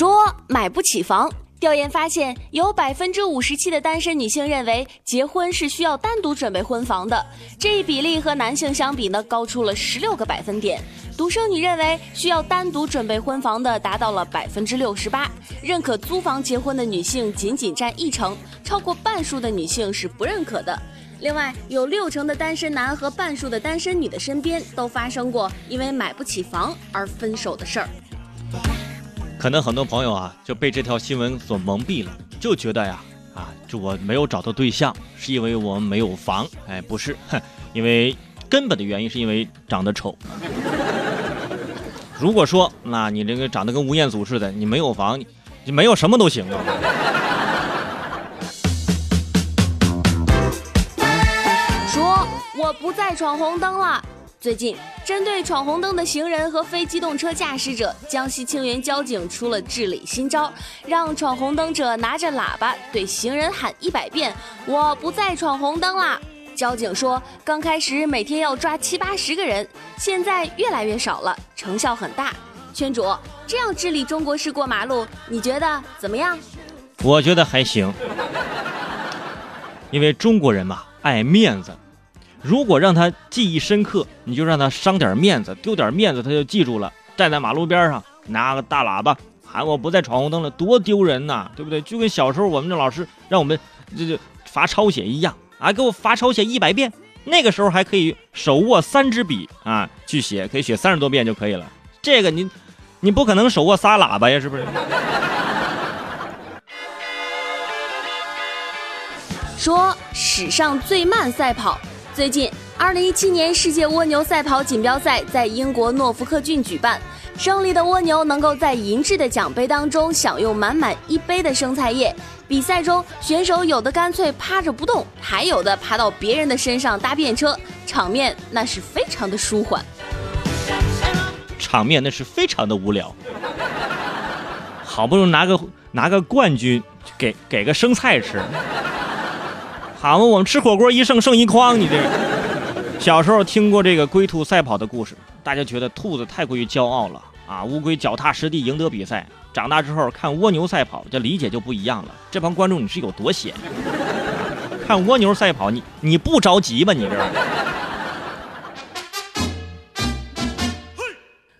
说买不起房。调研发现，有百分之五十七的单身女性认为结婚是需要单独准备婚房的，这一比例和男性相比呢，高出了十六个百分点。独生女认为需要单独准备婚房的达到了百分之六十八，认可租房结婚的女性仅仅占一成，超过半数的女性是不认可的。另外，有六成的单身男和半数的单身女的身边都发生过因为买不起房而分手的事儿。可能很多朋友啊就被这条新闻所蒙蔽了，就觉得呀啊，就我没有找到对象，是因为我没有房。哎，不是，因为根本的原因是因为长得丑。如果说那你这个长得跟吴彦祖似的，你没有房，你没有什么都行啊。说我不再闯红灯了。最近，针对闯红灯的行人和非机动车驾驶者，江西清源交警出了治理新招，让闯红灯者拿着喇叭对行人喊一百遍：“我不再闯红灯啦！”交警说，刚开始每天要抓七八十个人，现在越来越少了，成效很大。圈主，这样治理中国式过马路，你觉得怎么样？我觉得还行，因为中国人嘛，爱面子。如果让他记忆深刻，你就让他伤点面子，丢点面子，他就记住了。站在马路边上，拿个大喇叭喊我不再闯红灯了，多丢人呐，对不对？就跟小时候我们的老师让我们这就罚抄写一样啊，给我罚抄写一百遍。那个时候还可以手握三支笔啊去写，可以写三十多遍就可以了。这个你你不可能手握仨喇叭呀，是不是？说史上最慢赛跑。最近，二零一七年世界蜗牛赛跑锦标赛在英国诺福克郡举办。胜利的蜗牛能够在银质的奖杯当中享用满满一杯的生菜叶。比赛中，选手有的干脆趴着不动，还有的爬到别人的身上搭便车，场面那是非常的舒缓。场面那是非常的无聊。好不容易拿个拿个冠军，给给个生菜吃。好嘛，我们吃火锅一剩剩一筐，你这。小时候听过这个龟兔赛跑的故事，大家觉得兔子太过于骄傲了啊，乌龟脚踏实地赢得比赛。长大之后看蜗牛赛跑，这理解就不一样了。这帮观众你是有多闲？看蜗牛赛跑，你你不着急吗？你这。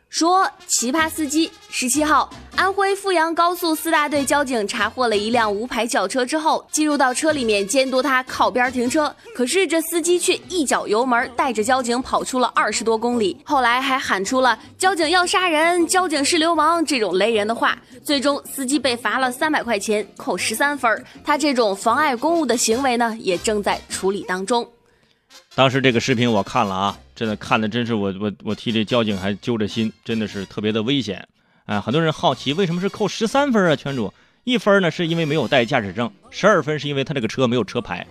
说奇葩司机十七号，安徽阜阳高速四大队交警查获了一辆无牌轿车之后，进入到车里面监督他靠边停车。可是这司机却一脚油门，带着交警跑出了二十多公里。后来还喊出了“交警要杀人，交警是流氓”这种雷人的话。最终，司机被罚了三百块钱，扣十三分。他这种妨碍公务的行为呢，也正在处理当中。当时这个视频我看了啊，真的看的真是我我我替这交警还揪着心，真的是特别的危险啊！很多人好奇为什么是扣十三分啊？圈主，一分呢是因为没有带驾驶证，十二分是因为他这个车没有车牌，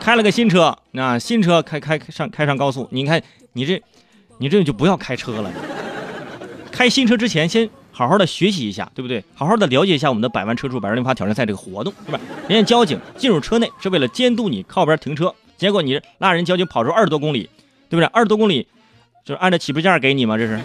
开了个新车，那新车开开上开上高速，你看你这你这就不要开车了，开新车之前先好好的学习一下，对不对？好好的了解一下我们的百万车主百万零发挑战赛这个活动，是吧？人家交警进入车内是为了监督你靠边停车。结果你拉人交警跑出二十多公里，对不对？二十多公里，就是按照起步价给你吗？这是。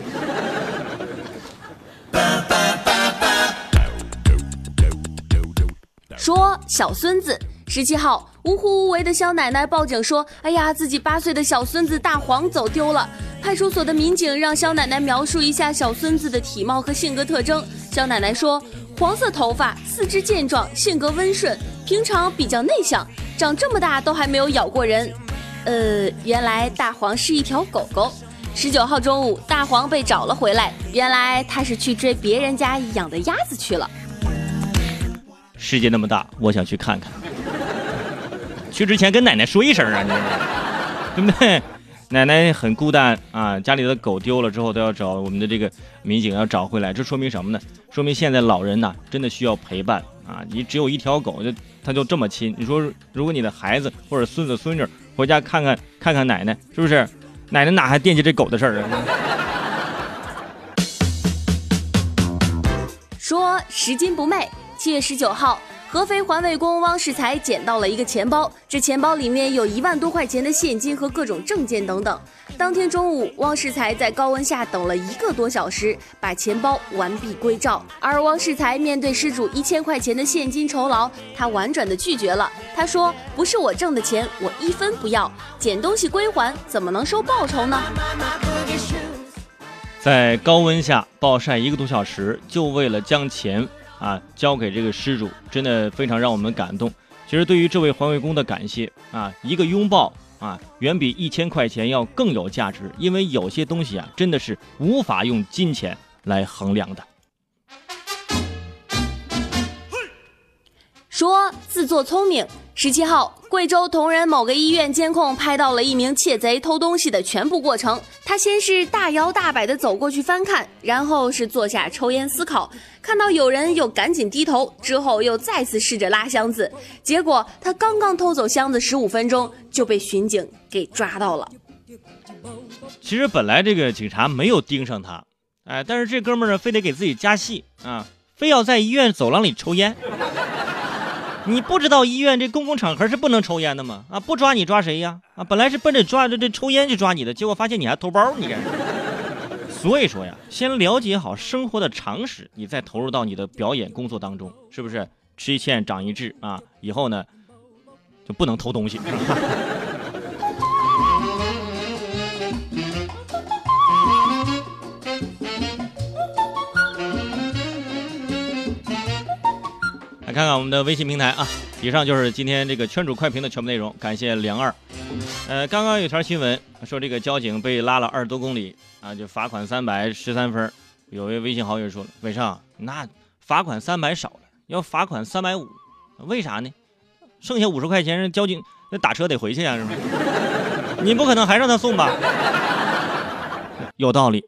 说小孙子十七号，无户无为的肖奶奶报警说：“哎呀，自己八岁的小孙子大黄走丢了。”派出所的民警让肖奶奶描述一下小孙子的体貌和性格特征。肖奶奶说：“黄色头发，四肢健壮，性格温顺，平常比较内向。”长这么大都还没有咬过人，呃，原来大黄是一条狗狗。十九号中午，大黄被找了回来，原来他是去追别人家养的鸭子去了。世界那么大，我想去看看。去之前跟奶奶说一声啊，你对不对？奶奶很孤单啊，家里的狗丢了之后都要找我们的这个民警要找回来，这说明什么呢？说明现在老人呐真的需要陪伴啊！你只有一条狗，就它就这么亲。你说，如果你的孩子或者孙子孙女回家看看看看奶奶，是不是？奶奶哪还惦记这狗的事儿啊？说拾金不昧，七月十九号。合肥环卫工汪世才捡到了一个钱包，这钱包里面有一万多块钱的现金和各种证件等等。当天中午，汪世才在高温下等了一个多小时，把钱包完璧归赵。而汪世才面对失主一千块钱的现金酬劳，他婉转的拒绝了。他说：“不是我挣的钱，我一分不要，捡东西归还，怎么能收报酬呢？”在高温下暴晒一个多小时，就为了将钱啊交给这个失主，真的非常让我们感动。其实对于这位环卫工的感谢啊，一个拥抱啊，远比一千块钱要更有价值。因为有些东西啊，真的是无法用金钱来衡量的。说自作聪明。十七号，贵州铜仁某个医院监控拍到了一名窃贼偷东西的全部过程。他先是大摇大摆地走过去翻看，然后是坐下抽烟思考，看到有人又赶紧低头，之后又再次试着拉箱子。结果他刚刚偷走箱子十五分钟就被巡警给抓到了。其实本来这个警察没有盯上他，哎，但是这哥们儿呢，非得给自己加戏啊，非要在医院走廊里抽烟。你不知道医院这公共场合是不能抽烟的吗？啊，不抓你抓谁呀？啊，本来是奔着抓着这抽烟去抓你的，结果发现你还偷包，你这。所以说呀，先了解好生活的常识，你再投入到你的表演工作当中，是不是？吃一堑长一智啊，以后呢就不能偷东西。看看我们的微信平台啊，以上就是今天这个圈主快评的全部内容，感谢梁二。呃，刚刚有条新闻说这个交警被拉了二十多公里啊，就罚款三百十三分。有位微信好友说了，伟生，那罚款三百少了，要罚款三百五，为啥呢？剩下五十块钱，人交警那打车得回去呀，是吗？你不可能还让他送吧？有道理。